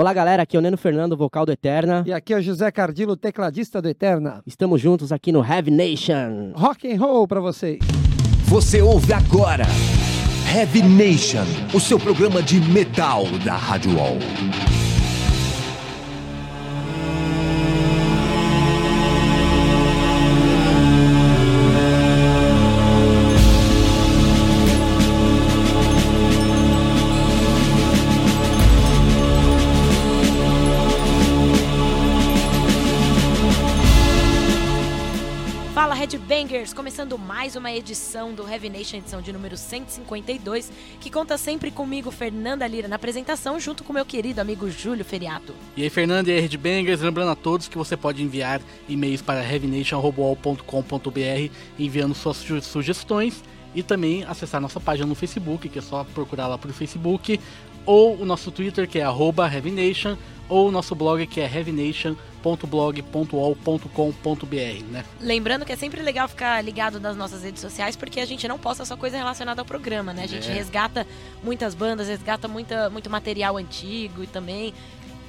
Olá, galera. Aqui é o Neno Fernando, vocal do Eterna. E aqui é o José Cardilo, tecladista do Eterna. Estamos juntos aqui no Heavy Nation. Rock and roll pra vocês. Você ouve agora Heavy Nation, o seu programa de metal da Rádio Wall. Começando mais uma edição do Heavy Nation, edição de número 152, que conta sempre comigo, Fernanda Lira, na apresentação, junto com meu querido amigo Júlio Feriato. E aí, Fernando e aí, Redbangers, lembrando a todos que você pode enviar e-mails para heavynation.com.br enviando suas su- sugestões e também acessar nossa página no Facebook, que é só procurar lá por Facebook, ou o nosso Twitter, que é arroba heavynation, ou o nosso blog, que é heavynation.blog.wall.com.br, né? Lembrando que é sempre legal ficar ligado nas nossas redes sociais, porque a gente não posta só coisa relacionada ao programa, né? A gente É. resgata muitas bandas, resgata muita, muito material antigo e também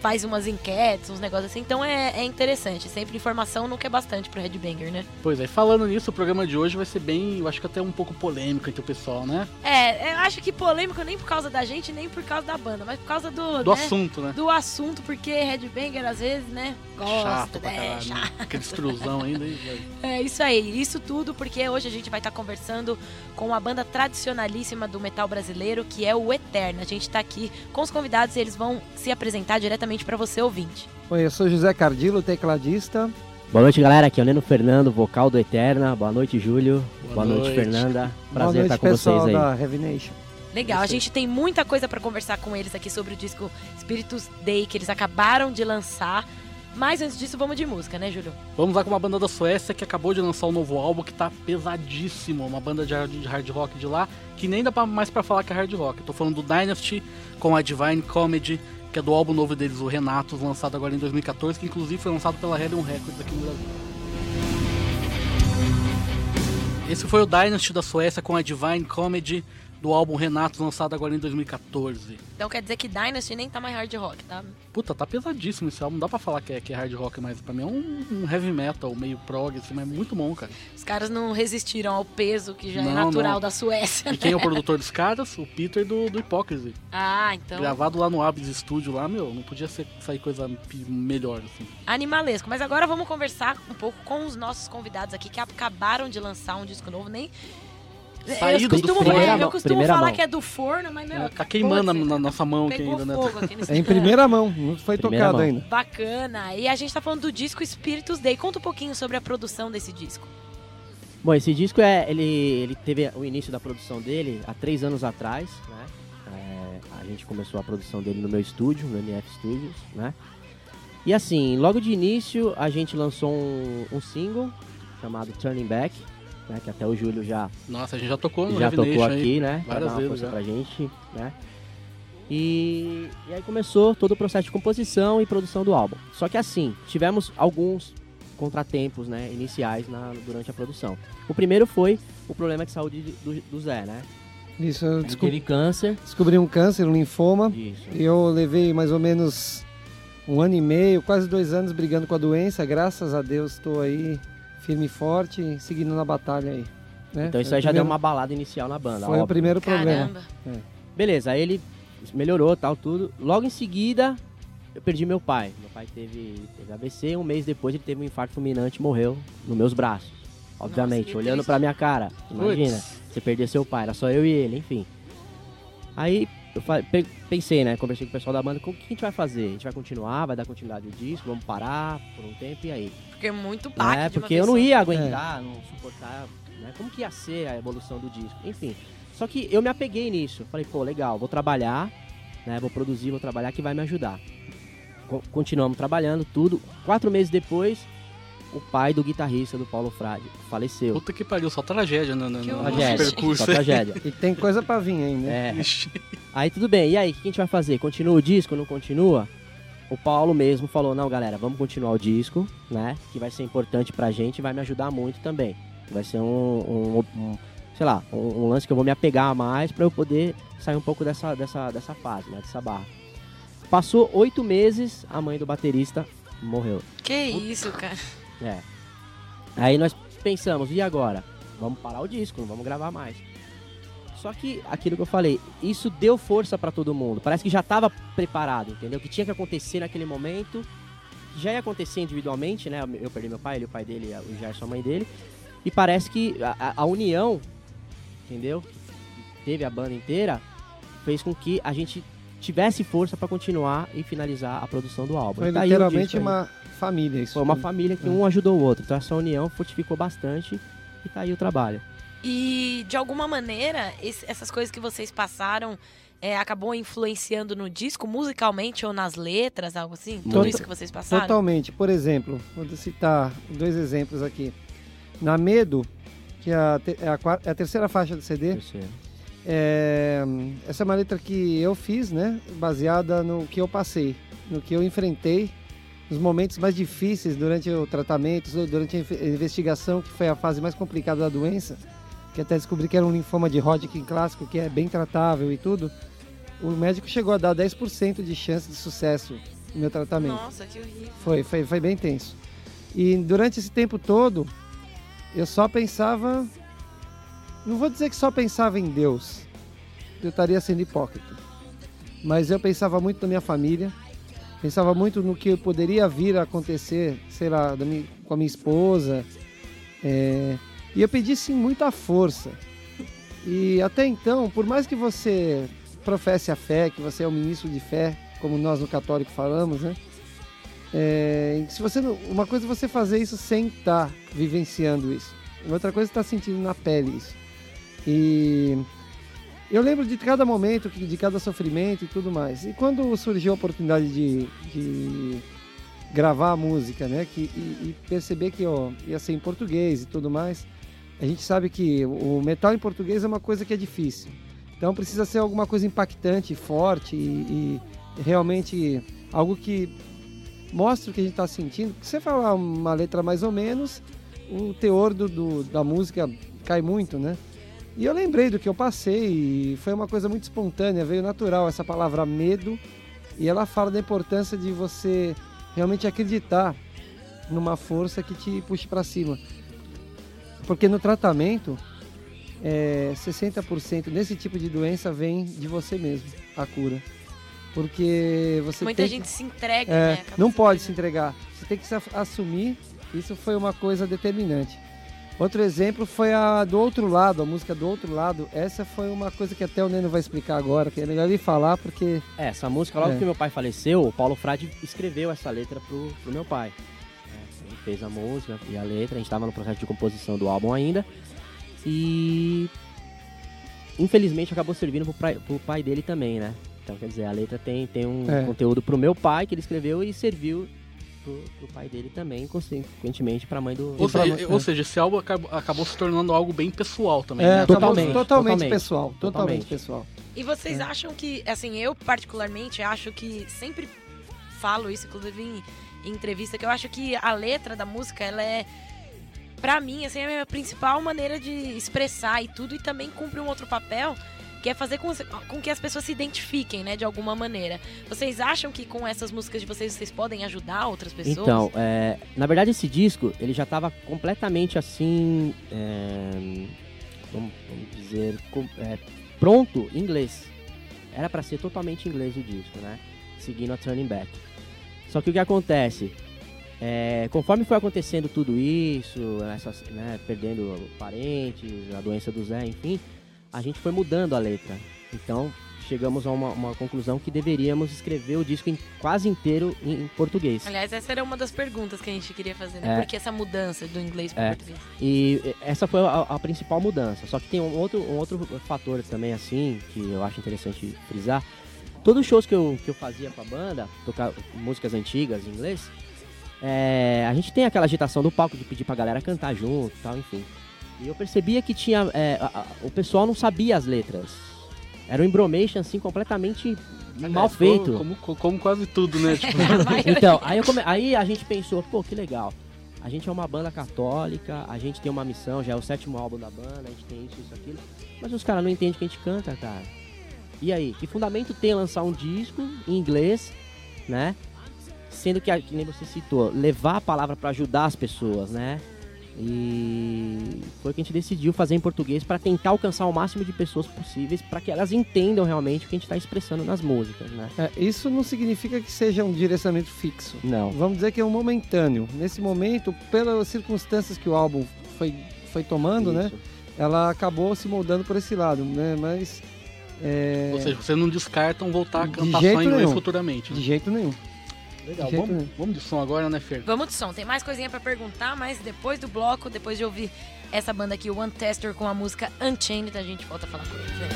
faz umas enquetes, uns negócios assim. Então é, é interessante. Sempre informação nunca é bastante pro Headbanger, né? Pois é, e falando nisso, o programa de hoje vai ser bem, eu acho que até um pouco polêmico entre o pessoal, né? É, eu acho que polêmico nem por causa da gente, nem por causa da banda, mas por causa do. Do né? assunto, né? do assunto, porque Headbanger às vezes, né, gosta, Chato pra né, caralho, né? chato. Aquele extrusão ainda. É isso aí, isso tudo porque hoje a gente vai estar conversando com uma banda tradicionalíssima do metal brasileiro, que é o Eterna. A gente tá aqui com os convidados e eles vão se apresentar diretamente para você ouvinte. Oi, eu sou José Cardilo, tecladista. Boa noite, galera. Aqui é o Neno Fernando, vocal do Eterna. Boa noite, Júlio. Boa noite, noite. Fernanda. Boa Prazer noite, estar com pessoal vocês aí. da Heavy Nation. Legal, a gente tem muita coisa para conversar com eles aqui sobre o disco Spiritus Day que eles acabaram de lançar. Mas antes disso, vamos de música, né, Júlio? Vamos lá com uma banda da Suécia que acabou de lançar um novo álbum que tá pesadíssimo. Uma banda de hard, rock de lá que nem dá mais pra falar que é hard rock. Eu tô falando do Dynasty com a Divine Comedy, que é do álbum novo deles, o Renatos, lançado agora em 2014, que inclusive foi lançado pela Hellion Records aqui no Brasil. Esse foi o Dynasty da Suécia com a Divine Comedy do álbum Renatos, lançado agora em 2014. Então quer dizer que Dynasty nem tá mais hard rock, tá? Puta, tá pesadíssimo esse álbum. Não dá pra falar que é, que é hard rock, mas pra mim é um, um heavy metal, meio prog, assim, mas é muito bom, cara. Os caras não resistiram ao peso que já é Não, natural não. da Suécia. E quem é o produtor dos caras? O Peter do, do Hypocrisy. Ah, então. Gravado lá no Abyss Studio lá, meu, não podia ser, sair coisa melhor, assim. Animalesco. Mas agora vamos conversar um pouco com os nossos convidados aqui que acabaram de lançar um disco novo. Nem. Saído eu do costumo, forno. é, eu costumo primeira falar mão. que é do forno, mas meu. É, tá queimando na, na nossa mão aqui ainda, né? aqui É em primeira mão, não foi Primeira tocado mão. ainda. Bacana. E a gente tá falando do disco Spiritus Day. Conta um pouquinho sobre a produção desse disco. Bom, esse disco é. Ele, ele teve o início da produção dele há três anos atrás, né? É, a gente começou a produção dele no meu estúdio, no MF Studios, né? E assim, logo de início a gente lançou um, um single chamado Turning Back, né? Que até o Júlio já Nossa, a gente já tocou no já Heavy tocou Nation aí. aqui, né? Várias vezes já. pra gente, né? E, e aí começou todo o processo de composição e produção do álbum. Só que assim, tivemos alguns contratempos, né, iniciais na, durante a produção. O primeiro foi o problema de saúde de- do, do Zé, né? Isso, eu Ele desco- teve câncer. descobri um câncer, um linfoma. Isso. E eu levei mais ou menos um ano e meio, quase dois anos brigando com a doença. Graças a Deus estou aí firme e forte, seguindo na batalha aí. né? Então isso aí o já deu primeiro- uma balada inicial na banda. Foi o óbvio. primeiro problema. Caramba. Beleza, aí ele melhorou, tal, tudo. Logo em seguida, eu perdi meu pai. Meu pai teve, teve AVC, um mês depois ele teve um infarto fulminante e morreu nos meus braços. Obviamente, Nossa, olhando triste. pra minha cara. Imagina, Puts. você perder seu pai, era só eu e ele, enfim. Aí eu pensei, né? Conversei com o pessoal da banda, o que a gente vai fazer? A gente vai continuar, vai dar continuidade ao disco, vamos parar por um tempo e aí? Porque é muito baque É, de uma porque eu não ia aguentar, não suportar, né? Como que ia ser a evolução do disco? Enfim. Só que eu me apeguei nisso. Falei, pô, legal, vou trabalhar, né? Vou produzir, vou trabalhar que vai me ajudar. Co- continuamos trabalhando, tudo. Quatro meses depois, o pai do guitarrista do Paulo Frade faleceu. Puta que pariu, só tragédia no, no, no Tragédia, percurso. só tragédia. E tem coisa pra vir ainda. né? É. Ixi. Aí tudo bem, e aí, o que a gente vai fazer? Continua o disco, não continua? O Paulo mesmo falou, não, galera, vamos continuar o disco, né? Que vai ser importante pra gente e vai me ajudar muito também. Vai ser um, um- um- sei lá, um, um lance que eu vou me apegar mais pra eu poder sair um pouco dessa, dessa, dessa fase, né? Dessa barra. Passou oito meses, a mãe do baterista morreu. Que isso, cara. É. Aí nós pensamos, e agora? Vamos parar o disco, não vamos gravar mais. Só que aquilo que eu falei, isso deu força pra todo mundo. Parece que já tava preparado, entendeu? Que tinha que acontecer naquele momento. Já ia acontecer individualmente, né? Eu perdi meu pai, ele, o pai dele, o Gerson, a mãe dele. E parece que a, a- união, entendeu? Teve a banda inteira, fez com que a gente tivesse força pra continuar e finalizar a produção do álbum. Foi Tá literalmente uma família isso. Foi uma família que É. um ajudou o outro. Então essa união fortificou bastante e tá aí o trabalho. E de alguma maneira, esse- essas coisas que vocês passaram é, acabou influenciando no disco, musicalmente ou nas letras, algo assim? Tudo Tota- isso que vocês passaram? Totalmente. Por exemplo, vou citar dois exemplos aqui. Na Medo, que é a, te- é a é a terceira faixa do CD, é, essa é uma letra que eu fiz, né? Baseada no que eu passei, no que eu enfrentei, nos momentos mais difíceis durante o tratamento, durante a investigação, que foi a fase mais complicada da doença, que até descobri que era um linfoma de Hodgkin clássico, que é bem tratável e tudo. O médico chegou a dar 10% de chance de sucesso no meu tratamento. Nossa, que horrível. Foi, foi, foi bem tenso. E durante esse tempo todo, eu só pensava. Não vou dizer que só pensava em Deus, eu estaria sendo hipócrita. Mas eu pensava muito na minha família, pensava muito no que poderia vir a acontecer, sei lá, com a minha esposa. é, e eu pedi sim muita força. E até então, por mais que você professe a fé, que você é um ministro de fé, como nós no católico falamos, né? É, se você uma coisa é você fazer isso sem estar vivenciando isso. Outra coisa é estar sentindo na pele isso. E eu lembro de cada momento, de cada sofrimento e tudo mais. E quando surgiu a oportunidade de, de gravar a música, né, que, e, e perceber que ó, ia ser em português e tudo mais, a gente sabe que o metal em português é uma coisa que é difícil. Então precisa ser alguma coisa impactante, forte e, e realmente algo que mostre o que a gente está sentindo. Porque você falar uma letra mais ou menos, o teor do, do- da música cai muito, né? E eu lembrei do que eu passei e foi uma coisa muito espontânea, veio natural essa palavra medo. E ela fala da importância de você realmente acreditar numa força que te puxe para cima. Porque no tratamento, é, 60% desse tipo de doença vem de você mesmo, a cura. Porque você Muita tem gente se entrega, é, né? Acaba não pode se entregar. Você tem que se assumir. Isso foi uma coisa determinante. Outro exemplo foi a do outro lado, a música do outro lado. Essa foi uma coisa que até o Neno vai explicar agora, que é melhor ele falar porque É, essa música, logo É. que meu pai faleceu, o Paulo Frade escreveu essa letra pro, pro meu pai. Fez a música e a letra, a gente tava no processo de composição do álbum ainda. E infelizmente acabou servindo pro, pai- pro pai dele também, né? Então quer dizer, a letra tem, tem um É. conteúdo pro meu pai que ele escreveu e serviu pro, pro pai dele também, consequentemente pra mãe do. Ou, seja, é. ou seja, esse álbum acabou, acabou se tornando algo bem pessoal também, é, né? totalmente, totalmente, totalmente, pessoal, totalmente, totalmente. pessoal. E vocês É. acham que, assim, eu particularmente acho que sempre falo isso, inclusive em, entrevista, que eu acho que a letra da música, ela é, pra mim, assim, é a minha principal maneira de expressar e tudo, e também cumpre um outro papel, que é fazer com, com que as pessoas se identifiquem, né, de alguma maneira. Vocês acham que com essas músicas de vocês, vocês podem ajudar outras pessoas? Então, é, na verdade esse disco, ele já estava completamente assim, é, vamos, vamos dizer, com- é, pronto em inglês. Era para ser totalmente inglês o disco, né? Seguindo a Turning Back. Só que o que acontece? É, conforme foi acontecendo tudo isso, essas, né, perdendo parentes, a doença do Zé, enfim, a gente foi mudando a letra. Então, chegamos a uma, uma conclusão que deveríamos escrever o disco em- quase inteiro em- em português. Aliás, essa era uma das perguntas que a gente queria fazer, né? É. Por que essa mudança do inglês para É. português? E essa foi a, a principal mudança. Só que tem um outro, um outro fator também, assim, que eu acho interessante frisar. Todos os shows que eu, que eu fazia com a banda, tocar músicas antigas em inglês, eh, a gente tem aquela agitação do palco de pedir pra galera cantar junto e tal, enfim. E eu percebia que tinha. eh, a- a- o pessoal não sabia as letras. Era um embromation, assim, completamente mal Aliás, feito. Como, como, como quase tudo, né? Tipo, Então, aí, come- aí a gente pensou, pô, que legal. A gente é uma banda católica, a gente tem uma missão, já é o sétimo álbum da banda, a gente tem isso, isso, aquilo. Mas os caras não entendem que a gente canta, cara. E aí, que fundamento tem lançar um disco em inglês né? Sendo que, que nem você citou, levar a palavra para ajudar as pessoas, né? E foi o que a gente decidiu fazer em português para tentar alcançar o máximo de pessoas possíveis para que elas entendam realmente o que a gente está expressando nas músicas, né? É, isso não significa que seja um direcionamento fixo. Não. Vamos dizer que é um momentâneo. Nesse momento, pelas circunstâncias que o álbum foi, foi tomando, né? Isso. Ela acabou se moldando por esse lado, né? Mas é, Ou seja, vocês não descartam voltar a De cantar só em inglês nenhum. futuramente. de né? jeito nenhum. Legal, de jeito vamos, nenhum. vamos de som agora, né, Fer? Vamos de som. Tem mais coisinha pra perguntar, mas depois do bloco, depois de ouvir essa banda aqui, o One Tester, com a música Unchained, a gente volta a falar com eles. né?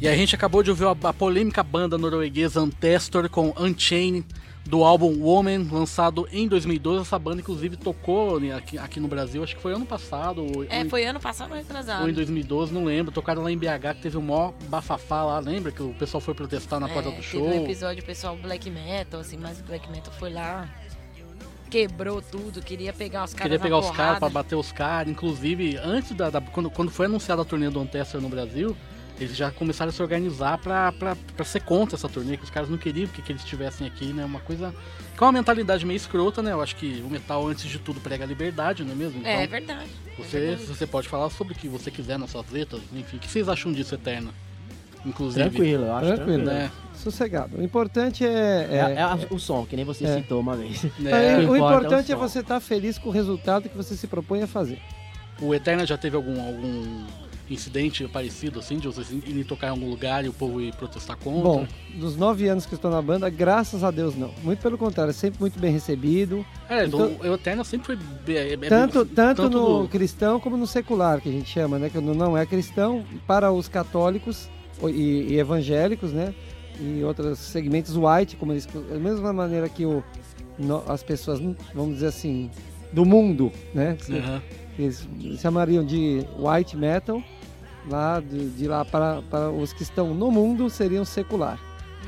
E a gente acabou de ouvir a, a polêmica banda norueguesa Antestor com Unchained do álbum Woman, lançado em 2012. Essa banda, inclusive, tocou aqui, aqui no Brasil, acho que foi ano passado. É, foi ano passado ou retrasado? ou em 2012, não lembro. Tocaram lá em BH, que teve um maior bafafá lá, lembra? Que o pessoal foi protestar na É, porta do teve show. um episódio pessoal black metal, assim, mas o black metal foi lá, quebrou tudo, queria pegar os caras Queria pegar os caras pra bater os caras. Inclusive, antes da. da- quando, quando foi anunciada a turnê do Antester no Brasil, eles já começaram a se organizar pra ser contra essa turnê, que os caras não queriam que, que eles estivessem aqui, né? Uma coisa. Que é uma mentalidade meio escrota, né? Eu acho que o metal, antes de tudo, prega a liberdade, não é mesmo? Então, É, é verdade. é você, verdade. você pode falar sobre o que você quiser nas suas letras, enfim. O que vocês acham disso, Eterna? Inclusive. Tranquilo, eu acho Tranquilo. tranquilo. Né? Sossegado. O importante é. É, é- é o som, que nem você É. citou uma vez. né? é, o o importante é é, o você estar feliz com o resultado que você se propõe a fazer. O Eterna já teve algum, algum incidente parecido, assim, de vocês irem tocar em algum lugar e o povo ir protestar contra? Bom, dos nove anos que eu estou na banda, graças a Deus não. Muito pelo contrário, é sempre muito bem recebido. É, Então- o Eterna sempre foi. bem- é- é bem- Tanto, tanto, no do- cristão como no secular, que a gente chama, né? Que não é cristão, para os católicos e, e evangélicos, né? E outros segmentos white, como eles. Da mesma maneira que o, no- as pessoas, vamos dizer assim, do mundo, né? Aham. Eles chamariam de white metal. Lá, de, de lá para, para os que estão no mundo, seriam secular.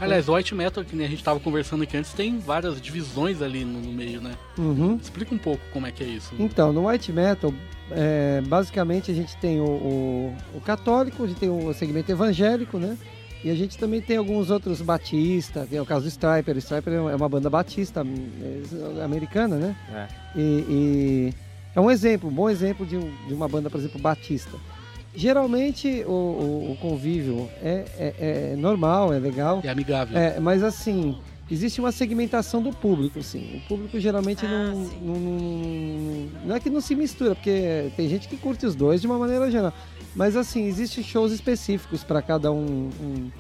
Aliás, o White Metal, que nem a gente tava conversando aqui antes, tem várias divisões ali no, no meio, né? Uhum. Explica um pouco como é que é isso. Então, no white metal, é, basicamente a gente tem o, o- o católico, a gente tem o segmento evangélico, né? E a gente também tem alguns outros batista, tem o caso do Striper. O Striper é uma banda batista é, americana, né? É. E, e é um exemplo, um bom exemplo de, de uma banda, por exemplo, batista. Geralmente o, o- o convívio é, é- é normal, é legal, É amigável. é, mas assim, existe uma segmentação do público, sim. O público geralmente Ah, não, não, não- não é que não se mistura, porque tem gente que curte os dois de uma maneira geral. Mas assim, existem shows específicos para cada um, um,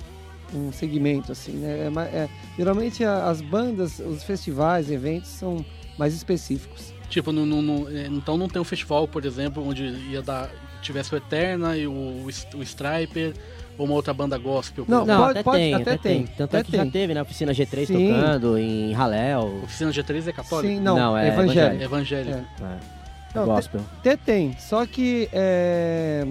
um segmento, assim, né? É é- geralmente a- as bandas, os festivais, eventos são mais específicos. Tipo, não, não- não- é, então não tem um festival, por exemplo, onde ia dar. Tivesse o Eterna e o, o, Striper, ou uma outra banda gospel. Não, Não, pode- até, pode- tem, até até tem. tem, Tanto é até que já tem. teve, né? Oficina G3 Sim. tocando em Raléu. Oficina G3 é católica? Sim, não, Não, é, é evangélico. É evangélico. É. É, Não, gospel. Até tem, só que é,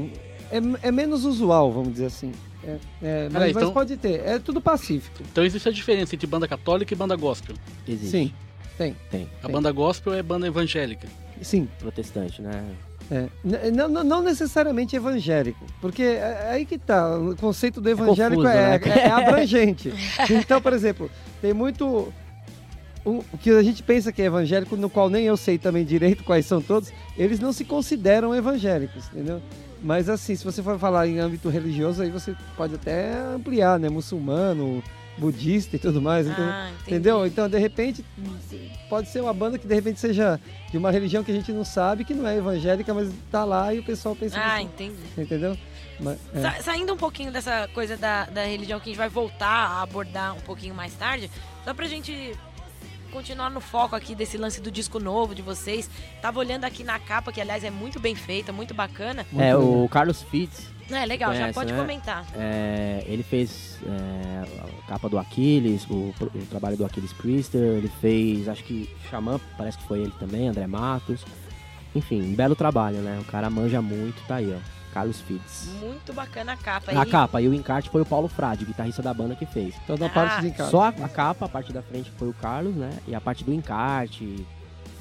é, é menos usual, vamos dizer assim. É, é, mas, Peraí, mas então- pode ter, é tudo pacífico. Então existe a diferença entre banda católica e banda gospel. Existe. Sim, tem. Tem. A Tem. banda gospel é banda evangélica. Sim. Protestante, né? É. Não, não- não necessariamente evangélico, porque é é aí que tá, o conceito do evangélico confuso, é, né? é- é abrangente. Então, por exemplo, tem muito. O o que a gente pensa que é evangélico, no qual nem eu sei também direito quais são todos, eles não se consideram evangélicos, entendeu? Mas assim, se você for falar em âmbito religioso, aí você pode até ampliar, né? Muçulmano, budista e tudo mais, entendeu? Ah. Entendeu? Então, de repente, pode ser uma banda que de repente seja de uma religião que a gente não sabe, que não é evangélica, mas tá lá e o pessoal pensa Ah, que entendi. entendeu? Mas, é. Sa- saindo um pouquinho dessa coisa da, da religião que a gente vai voltar a abordar um pouquinho mais tarde, só pra gente continuar no foco aqui desse lance do disco novo de vocês. Tava olhando aqui na capa, que aliás é muito bem feita, muito bacana. É, o Carlos Fitz, É legal, já Conhece, pode né? comentar. é, ele fez é, a capa do Aquiles, o, o trabalho do Aquiles Priester, ele fez, acho que Xamã, parece que foi ele também, André Matos. Enfim, um belo trabalho, né? O cara manja muito, tá aí, ó. Carlos Fitz. Muito bacana a capa. A E- capa e o encarte foi o Paulo Frade, guitarrista da banda que fez. A Ah, parte de casa. Só a, a capa, a parte da frente foi o Carlos, né? E a parte do encarte,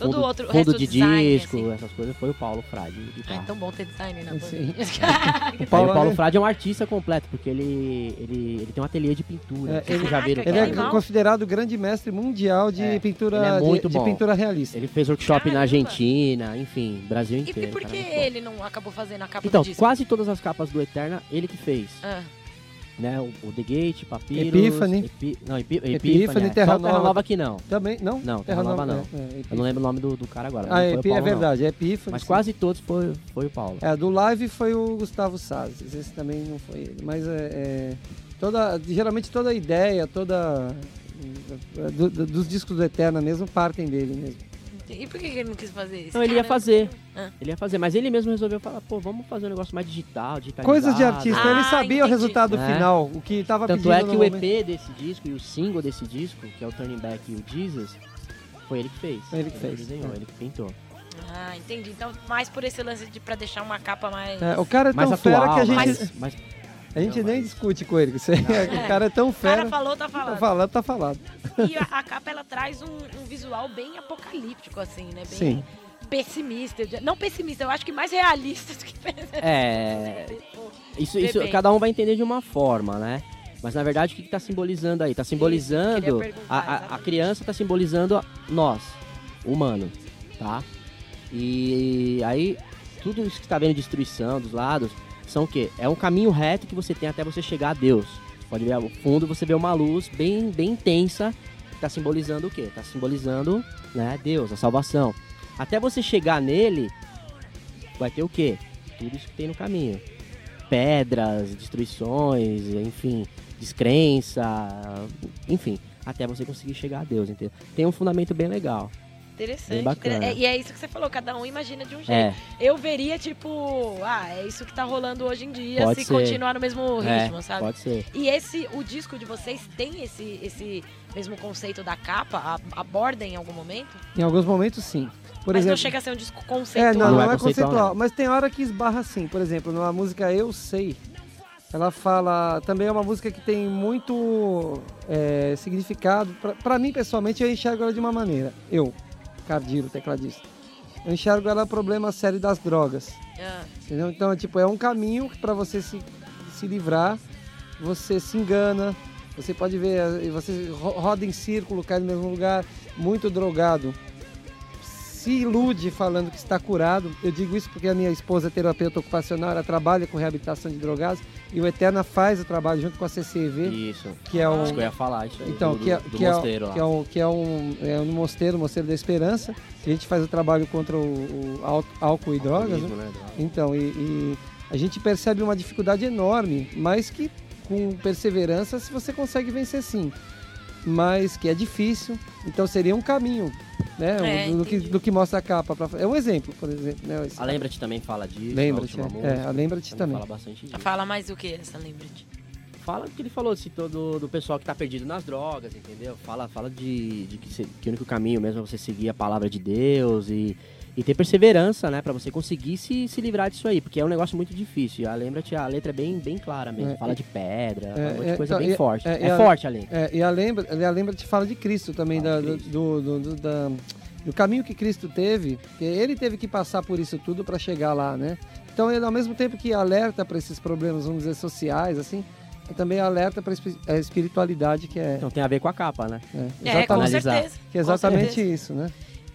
Todo fundo, outro- o fundo resto de design, disco, assim. essas coisas, foi o Paulo Frade. de Ah, é tão bom ter design na banda. Sim. Aí Paulo o Paulo é- Frade é um artista completo, porque ele, ele, ele tem um ateliê de pintura. É, ele- já viram. Caraca, Ele o é considerado o grande mestre mundial de É, pintura ele é muito de, de pintura realista. Ele fez workshop Caramba. na Argentina, enfim, Brasil inteiro. e por que ele não acabou fazendo a capa Então, do disco? quase todas as capas do Eterna, ele que fez. Ah, Né? O, o The Gate, Papyrus... Epiphany. Epi- não, Epi, Epiphany, Epiphany, é. Terra Só Terra Nova. Nova aqui não. Também, não? Não, Terra Nova não. É, é, Eu não lembro o nome do, do cara agora. Ah, é, foi o Epi- é Paulo, não. verdade, é Epífano. Mas sim. quase todos foi, foi o Paulo. É, do live foi o Gustavo Sazes, esse também não foi ele. Mas é, é, toda, geralmente toda a ideia, toda. do- do- dos discos do Eterna mesmo partem dele mesmo. E por que ele não quis fazer isso? Não, ele ia fazer. Ah. Ele ia fazer, mas ele mesmo resolveu falar, pô, vamos fazer um negócio mais digital, digitalizado. Coisas de artista, Ah, ele sabia o entendi. resultado É. final, o que estava Tanto pedindo é que no o momento. EP desse disco e o single desse disco, que é o Turning Back e o Jesus, foi ele que fez. Foi ele que fez, desenhou, é. ele que pintou. Ah, entendi. Então, mais por esse lance de pra deixar uma capa mais. É, o cara é Mais tão atual, fera que a gente, mais, mais- a gente Não, nem mas- discute com ele. Isso aí, o cara é tão O cara fera. falou, tá Tá falando. falando, tá falado. E a, a capa ela traz um, um visual bem apocalíptico, assim, né? Bem Sim. pessimista. Não pessimista, eu acho que mais realista do que pessimista. É, isso, isso Depende. cada um vai entender de uma forma, né? Mas na verdade o que, que tá simbolizando aí? Tá simbolizando. a, a- a criança tá simbolizando nós, humano, tá? E aí, tudo isso que tá vendo destruição dos lados, são o quê? É um caminho reto que você tem até você chegar a Deus. Pode ver ao fundo, você vê uma luz bem, bem intensa, que tá simbolizando o quê? Tá simbolizando, né, Deus, a salvação. Até você chegar nele, vai ter o quê? Tudo isso que tem no caminho. Pedras, destruições, enfim, descrença, enfim, até você conseguir chegar a Deus, entendeu? Tem um fundamento bem legal. Interessante. Bem bacana. inter- é- e é isso que você falou, cada um imagina de um jeito. É, Eu veria, tipo, ah, é isso que tá rolando hoje em dia, Pode se ser. continuar no mesmo ritmo, é, sabe? pode ser. E esse, o disco de vocês tem esse, esse mesmo conceito da capa? A- aborda em algum momento? Em alguns momentos, sim. Por Mas exemplo, não chega a ser um disco conceitual. É, não, Não não, é é conceitual, conceitual. não. Mas tem hora que esbarra assim. Por exemplo, numa música Eu Sei, ela fala. Também é uma música que tem muito é, significado. Pra mim, pessoalmente, eu enxergo ela de uma maneira. Eu, Cardilo, tecladista. Eu enxergo ela problema sério das drogas. Ah, Entendeu? Então, tipo, é um caminho para você se, se livrar. Você se engana. Você pode ver, eh, você ro- roda em círculo, cai no mesmo lugar, muito drogado. Se ilude falando que está curado. Eu digo isso porque a minha esposa é terapeuta ocupacional, ela trabalha com reabilitação de drogados e o Eterna faz o trabalho junto com a CCV, Isso. que é um, Acho que eu ia falar isso aí. então, do, que é, do que é, mosteiro lá. que é um, que é um, é um mosteiro, o Mosteiro da Esperança. A gente faz o trabalho contra o, o ál- álcool e drogas, né? Né? Então, e, e a gente percebe uma dificuldade enorme, mas que com perseverança se você consegue vencer sim. Mas que é difícil, então seria um caminho, né? É, do, do que, do que mostra a capa. pra- é um exemplo, por exemplo. Né? Esse- A Lembra-te também fala disso. Lembra-te, a é. É, a Lembra-te também. Fala bastante disso. Fala mais do que essa, lembrete? Fala o que ele falou, citou do, do pessoal que tá perdido nas drogas, entendeu? Fala, fala de, de que, se- que o único caminho mesmo é você seguir a palavra de Deus e, e ter perseverança, né? Pra você conseguir se, se livrar disso aí, porque é um negócio muito difícil. A lembra-te, a letra é bem, bem clara mesmo. É, fala é- de pedra, é, fala de é, coisa então, bem e- forte. é, É, e a- forte a letra. É, e a Lembra, a Lembra te fala de Cristo também, da, Cristo. do, do- do- da- do caminho que Cristo teve, que ele teve que passar por isso tudo para chegar lá, né? Então ele ao mesmo tempo que alerta para esses problemas, vamos dizer, sociais, assim, também alerta para a espiritualidade que é, Então tem a ver com a capa, né? é, É, com certeza. que é exatamente certeza. isso, né?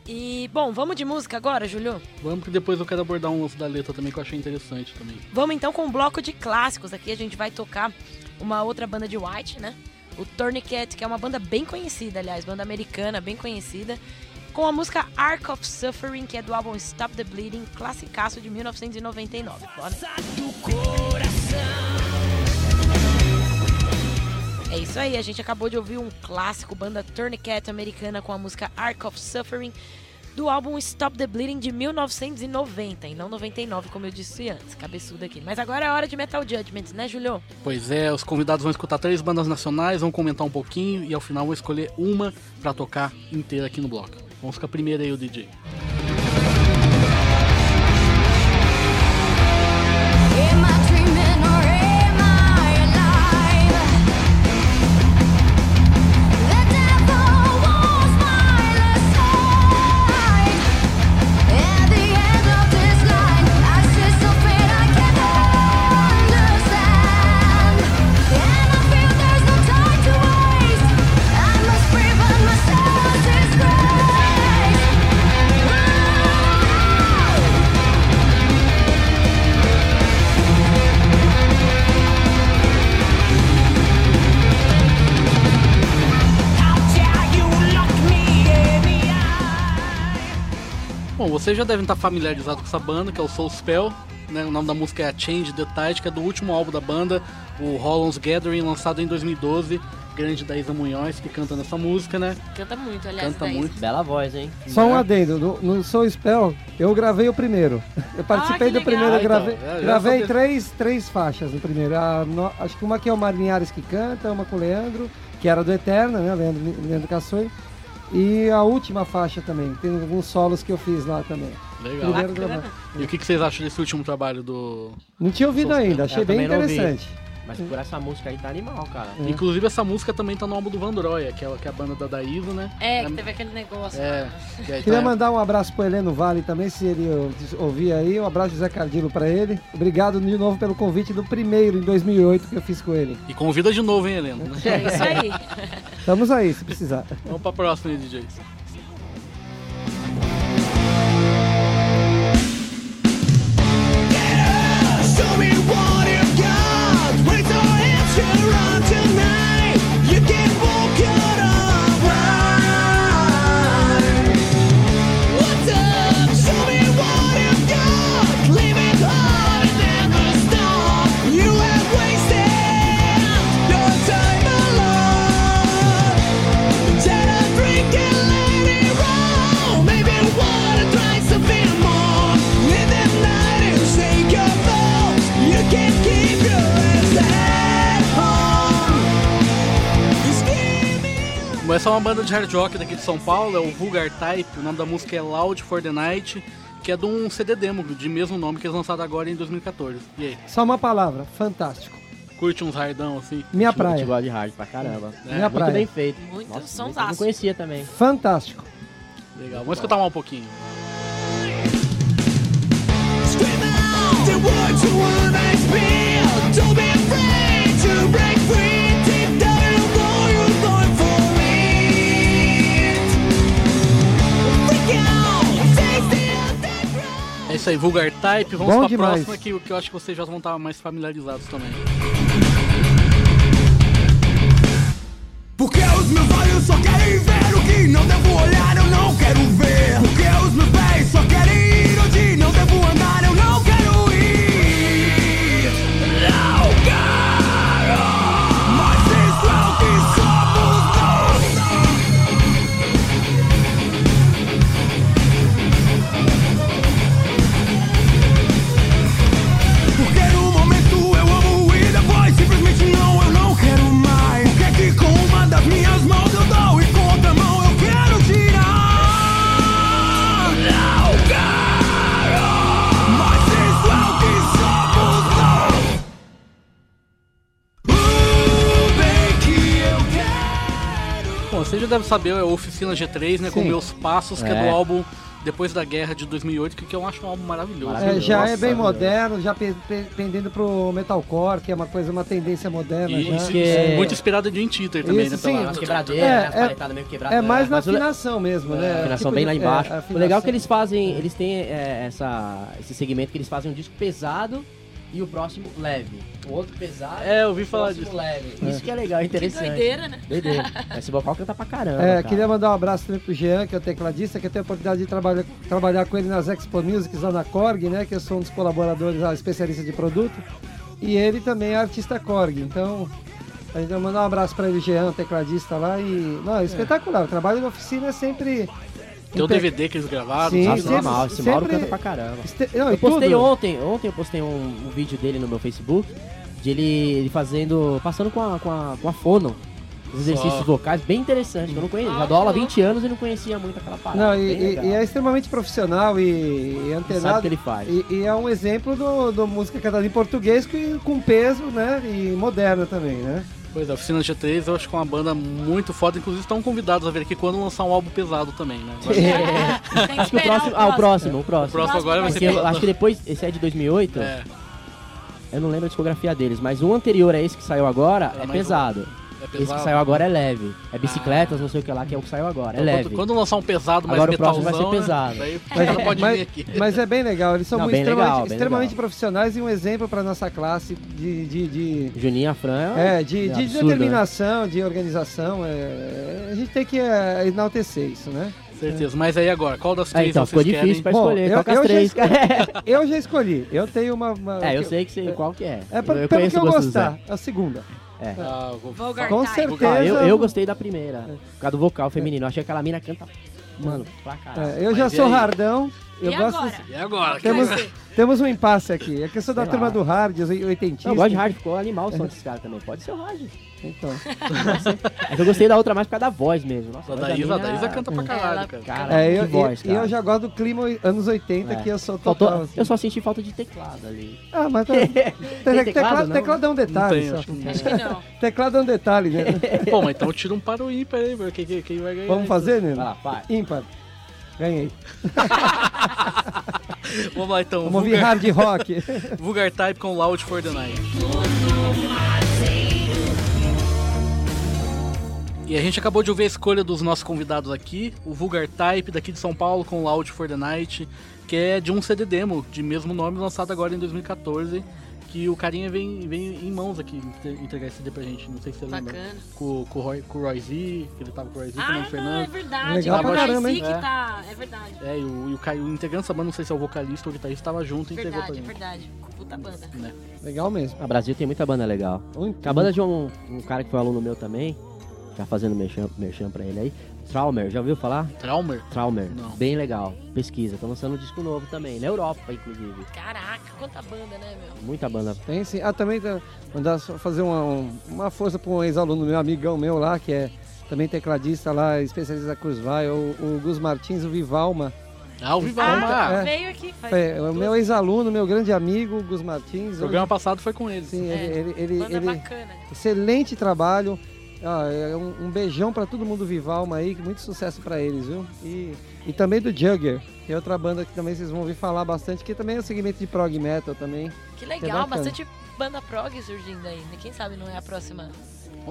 E, bom, vamos de música agora, Julio? Vamos que depois eu quero abordar um lance da letra também que eu achei interessante também. Vamos então com um bloco de clássicos. Aqui a gente vai tocar uma outra banda de White, né? O Tourniquet, que é uma banda bem conhecida, aliás, banda americana bem conhecida, com a música Ark of Suffering, que é do álbum Stop the Bleeding, classicaço de 1999. Bora? É isso aí, a gente acabou de ouvir um clássico, banda Tourniquet americana com a música Ark of Suffering, do álbum Stop the Bleeding de 1990, e não 99, como eu disse antes, cabeçudo aqui. Mas agora é hora de Metal Judgment, né, Julio? Pois é, os convidados vão escutar três bandas nacionais, vão comentar um pouquinho e ao final vão escolher uma pra tocar inteira aqui no bloco. Vamos com a primeira aí, o DJ. Am vocês já devem estar familiarizados com essa banda, que é o Soul Spell. Né? O nome da música é A Change the Tide, que é do último álbum da banda, o Holland's Gathering, lançado em 2012. Grande da Isa Munhoz, que canta nessa música, né? Canta muito, aliás. Canta daí. muito. Bela voz, hein? Só um adendo, no, no Soul Spell, eu gravei o primeiro. Eu participei Ah, do primeiro, eu gravei, Então, gravei sabia. três, três faixas no primeiro. A no- acho que uma que é o Marinhares que canta, uma com o Leandro, que era do Eterna, né? Leandro, Leandro Cassoi. E a última faixa também, tem alguns solos que eu fiz lá também. Legal. Primeiro. E o que, que vocês acham desse último trabalho do. Não tinha ouvido ainda, achei Eu bem também não ouvi. interessante. Mas por essa música aí tá animal, cara. É. Inclusive, essa música também tá no álbum do Vandroia, que é, que é a banda da Daísa, né? É, que teve aquele negócio. É. Queria tá- mandar um abraço pro Heleno Vale também, se ele ouvir aí. Um abraço José Cardilo pra ele. Obrigado de novo pelo convite do primeiro, em 2008, que eu fiz com ele. E convida de novo, hein, Helena? né? É isso aí. Estamos aí, se precisar. Vamos pra próxima aí, DJs. Show me what Essa é uma banda de hard rock daqui de São Paulo, é o Vulgar Type. O nome da música é Loud for the Night, que é de um CD demo de mesmo nome que eles lançaram agora em 2014. E aí, Só uma palavra, fantástico. curte uns hardão assim? Minha Eu praia. gosto de hard pra caramba. Minha Muito praia. bem feito. Muito Nossa, sonsaço. Não conhecia também. Fantástico. Legal, vamos escutar mais um pouquinho. Scream out the words you wanna spill. Don't be É isso aí, Vulgar Type. Vamos Bom pra demais. próxima que, que eu acho que vocês já vão estar mais familiarizados também. Porque os meus olhos só querem ver o que não devo olhar, eu não quero ver. Porque os meus pés só querem já deve saber, é o Oficina G3, né? Com Sim. Meus Passos, que é. É. do álbum Depois da Guerra de 2008, que, que eu acho um álbum maravilhoso. É, Maravilhoso. já é Nossa, bem meu. moderno, já pe- pe- pendendo pro metalcore, que é uma coisa, uma tendência moderna E, já. isso- que- é muito inspirado de Intitter também, Isso, né? sim. pela- Umas quebradeiras, É, né? É- meio. É mais na afinação mesmo, né? A afinação Tipo bem de- lá é, embaixo. o legal é que eles fazem, eles têm é, essa, esse segmento que eles fazem um disco pesado e o próximo leve. O outro pesado É, eu ouvi falar disso. leve. Isso que é legal, é Que interessante. doideira, né? Doideira. Esse vocal canta pra caramba, É, cara. queria mandar um abraço também pro Jean, que é o tecladista, que eu tenho a oportunidade de trabalhar, trabalhar com ele nas Expo Musics lá na Korg, né? Que eu sou um dos colaboradores, lá, especialista de produto. E ele também é artista Korg, então a gente vai mandar um abraço pra ele, Jean, tecladista lá. E. Não, é espetacular. O trabalho da oficina é sempre. Tem impec- DVD que eles gravaram, Sim? Nossa, sempre- normal, esse Mauro canta pra caramba. este- Não, Eu postei tudo. ontem, ontem eu postei um, um vídeo dele no meu Facebook, de ele, ele fazendo, passando com a, com a, com a fono, os exercícios Só. vocais, bem interessante, que eu não conhecia, já Ah, dou aula há que 20 anos e não conhecia muito aquela parada. Não, e, e- é extremamente profissional e, e Sabe o antenado. que ele faz. E, e é um exemplo do, do música cantada em português que, com peso, né? E moderna também, né? Pois é, Oficina G3 eu acho que é uma banda muito foda. Inclusive estão convidados a vir aqui quando lançar um álbum pesado também, né? É. Acho que o esperar próximo, ah, o próximo, o próximo. O próximo agora vai ser acho que depois, esse é de 2008, É, eu não lembro a discografia deles, mas o anterior a esse que saiu agora é mais pesado. É Esse que saiu agora é leve. É bicicletas, não sei o que lá, que é o que saiu agora. É Então, leve. Quando, quando lançar um pesado mais Agora o próximo metalzão, vai ser né? pesado. Daí Mas, cara pode mas- vir aqui. mas é bem legal, eles são Não, muito extremamente, legal, extremamente legal. profissionais e um exemplo para nossa classe de, de, de, Juninho Afran é, de, de absurdo, né? determinação, de organização. é, a gente tem que é, enaltecer isso, né? Certeza. Mas aí agora, qual das É, três então, vocês ficou querem? difícil pra Bom, escolher. eu- é as eu já três? Eu já escolhi. Eu tenho uma. uma- é, eu sei que sei qual que é. É pra- eu pelo que eu gostar. A segunda. Ah, vou- Vulgar Com certeza. Ah, eu, eu gostei da primeira. Por causa do vocal feminino. Eu achei que aquela mina canta. Mano, pra caralho. É, eu já Mas e sou aí? hardão. Eu E gosto. agora? E agora? Temos, temos um impasse aqui. A questão da Sei turma lá. do hard, os oitentista. Eu gosto de hard, ficou animal o som desses caras também. Pode ser o hard. Então. É que eu gostei da outra mais por causa da voz mesmo. Nossa, A voz Daísa, a mina- Daísa canta pra caralho, Ela- cara. Cara, É, que eu, voz, e, e eu cara. já gosto do clima anos 80, É. que eu sou Faltou, assim. eu só senti falta de teclado ali. Ah, mas tá, te- teclado, teclado, não? teclado é um Não detalhe. tem, só. acho que não não. Teclado é um detalhe, né? Pô, mas então tira um para o ímpar aí, quem, quem, quem vai ganhar. Vamos fazer, né? Vai lá, vai. Ímpar. Ganhei. Vamos lá então. Vamos ouvir Vulgar, hard rock. Vulgar Type com Loud for the Night. E a gente acabou de ouvir a escolha dos nossos convidados aqui, o Vulgar Type daqui de São Paulo com Loud for the Night, que é de um CD demo de mesmo nome lançado agora em 2014, que o carinha vem, vem em mãos aqui entre- entregar esse CD pra gente, não sei se você lembra. Bacana. Com, com, o Roy, com o Roy Z, que ele tava com o Roy Z, com o Ah, Fernando não, é verdade. Legal o pra Roy caramba, Z hein? que É. tá... É verdade. É, e o, e o, Caio- o integrante da banda, não sei se é o vocalista ou o guitarrista, tava junto e entregou pra Verdade, é gente. verdade. Puta banda. Né? Legal mesmo. A Brasil tem muita banda legal. Muito. A banda de um, um cara que foi aluno meu também, já fazendo merchan, merchan pra ele aí. Traumer, já ouviu falar? Traumer? Traumer, Não. bem legal. Pesquisa, tô lançando um disco novo também, na Europa, inclusive. Caraca, quanta banda, né, meu? Muita banda. Tem sim. Ah, também tá, mandar fazer uma, um- uma força para um ex-aluno meu, amigão meu lá, que é também tecladista lá, especialista da Cruz Vai, o, o Gus Martins, o Vivalma. Ah, o Vivalma. Ah, é. veio aqui. Faz É, o duas- meu ex-aluno, meu grande amigo, o Gus Martins. O programa passado foi com eles. Sim, É, ele, ele, ele, Banda ele- bacana. excelente trabalho. Ah, é um, um beijão para todo mundo do Vivalma aí, muito sucesso para eles, viu? E, e também do Jugger, que é outra banda que também vocês vão ouvir falar bastante, que também é o segmento de prog metal também. Que é legal, bacana. bastante banda prog surgindo aí. né? Quem sabe não é a próxima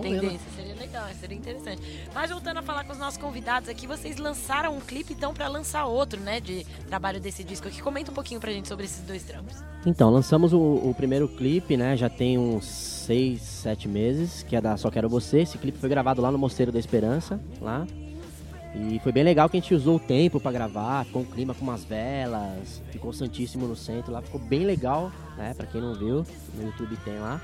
ver, né? tendência. Seria legal, seria interessante. Mas voltando a falar com os nossos convidados aqui, vocês lançaram um clipe então pra lançar outro, né? De trabalho desse disco aqui. Comenta um pouquinho pra gente sobre esses dois trampos. Então, lançamos o, o primeiro clipe, né? Já tem uns seis, sete meses, que é da Só Quero Você. Esse clipe foi gravado lá no Mosteiro da Esperança, lá. E foi bem legal que a gente usou o tempo pra gravar, ficou um clima com umas velas, ficou Santíssimo no centro lá, ficou bem legal, né? Pra quem não viu, no YouTube tem lá.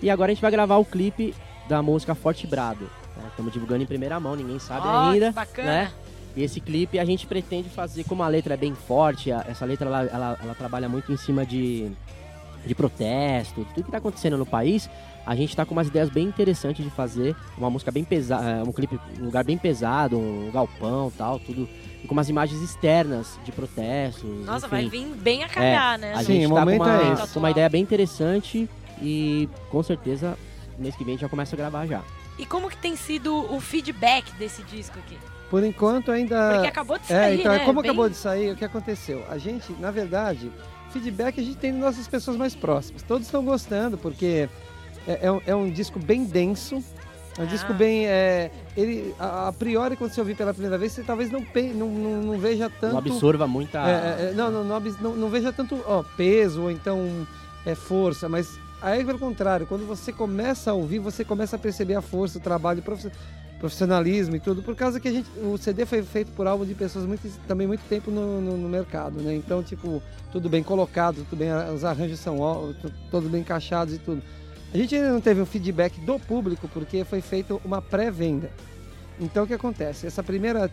E agora a gente vai gravar o clipe da música Forte Brado. Estamos divulgando em primeira mão, ninguém sabe Ó, ainda. bacana. né? E esse clipe a gente pretende fazer, como a letra é bem forte, a- essa letra ela, ela, ela trabalha muito em cima de, de protesto, tudo que tá acontecendo no país. A gente tá com umas ideias bem interessantes de fazer uma música bem pesada, um clipe, um lugar bem pesado, um galpão tal, tudo. E com umas imagens externas de protestos. Nossa, enfim. vai vir bem a calhar, né? A Sim, gente o tá com momento uma, é esse. com uma ideia bem interessante e com certeza mês que vem a gente já começa a gravar já. E como que tem sido o feedback desse disco aqui? Por enquanto ainda. Porque acabou de É, sair, então, né? como Bem- acabou de sair, o que aconteceu? A gente, na verdade, feedback a gente tem das nossas pessoas mais próximas. Todos estão gostando, porque é, é um, é um disco bem denso. É um Ah. disco bem. é, ele, a, a priori, quando você ouvir pela primeira vez, você talvez não, pe- não, não, não veja tanto. Não absorva muita. É, é, é, não, não, não, não- veja tanto ó, peso ou então é, força, mas aí pelo contrário, quando você começa a ouvir, você começa a perceber a força, o trabalho, profissionalismo e tudo, por causa que a gente, o CD foi feito por algo de pessoas muito, também muito tempo no, no- no mercado, né? Então, tipo, tudo bem colocado, tudo bem, os arranjos são todos bem encaixados e tudo. A gente ainda não teve um feedback do público porque foi feita uma pré-venda. Então o que acontece? Essa primeira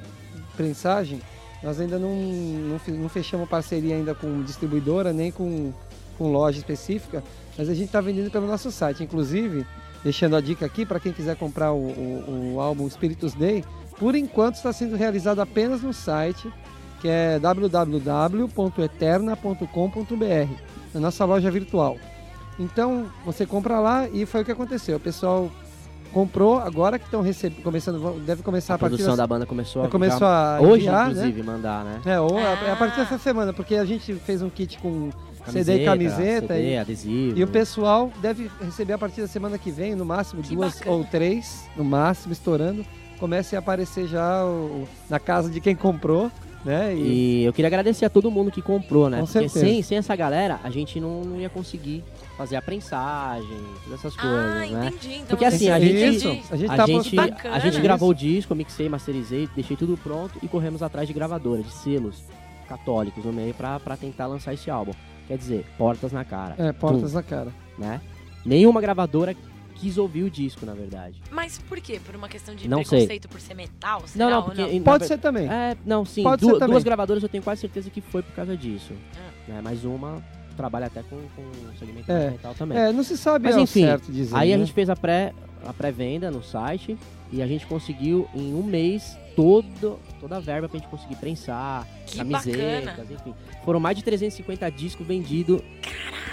prensagem, nós ainda não, não, não fechamos parceria ainda com distribuidora, nem com, com loja específica, mas a gente está vendendo pelo nosso site. Inclusive, deixando a dica aqui para quem quiser comprar o, o, o álbum Spiritus Day, por enquanto está sendo realizado apenas no site, que é www.eterna.com.br, na nossa loja virtual. Então, você compra lá e foi o que aconteceu. O pessoal comprou, agora que estão recebendo, começando, deve começar A a, partir produção da da banda começou a, começou já- a hoje, enviar, né? inclusive, mandar, né? É, ou a, é a partir Ah. dessa semana, porque a gente fez um kit com CD e camiseta CD, e, adesivo. e o pessoal deve receber a partir da semana que vem, no máximo Que duas bacana. ou três, no máximo, estourando. Comece a aparecer já o- na casa de quem comprou né? E, E eu queria agradecer a todo mundo que comprou, né? Com Porque certeza. sem, sem essa galera, a gente não, não ia conseguir fazer a prensagem, todas essas coisas, Ah, né? entendi. Então Porque assim, a gente- Isso, a gente A tá gente, bacana a gente gravou o disco, mixei, masterizei, deixei tudo pronto e corremos atrás de gravadora, de selos católicos no meio pra tentar lançar esse álbum. Quer dizer, portas na cara. É, portas na cara. né? Nenhuma gravadora quis ouvir o disco, na verdade. Mas por quê? Por uma questão de Não sei. preconceito por ser metal? Será Não, não, ou porque. não? na Pode ver- ser também. É, não, sim. Pode du- também. duas gravadoras eu tenho quase certeza que foi por causa disso. Ah. Né? Mas uma trabalha até com, com segmento É. metal também. É, não se sabe Mas enfim, certo dizer. Aí a né? gente fez a pré a pré-venda no site e a gente conseguiu em um mês todo, toda a verba pra gente conseguir prensar, Que camisetas, bacana. enfim. Foram mais de 350 discos vendidos,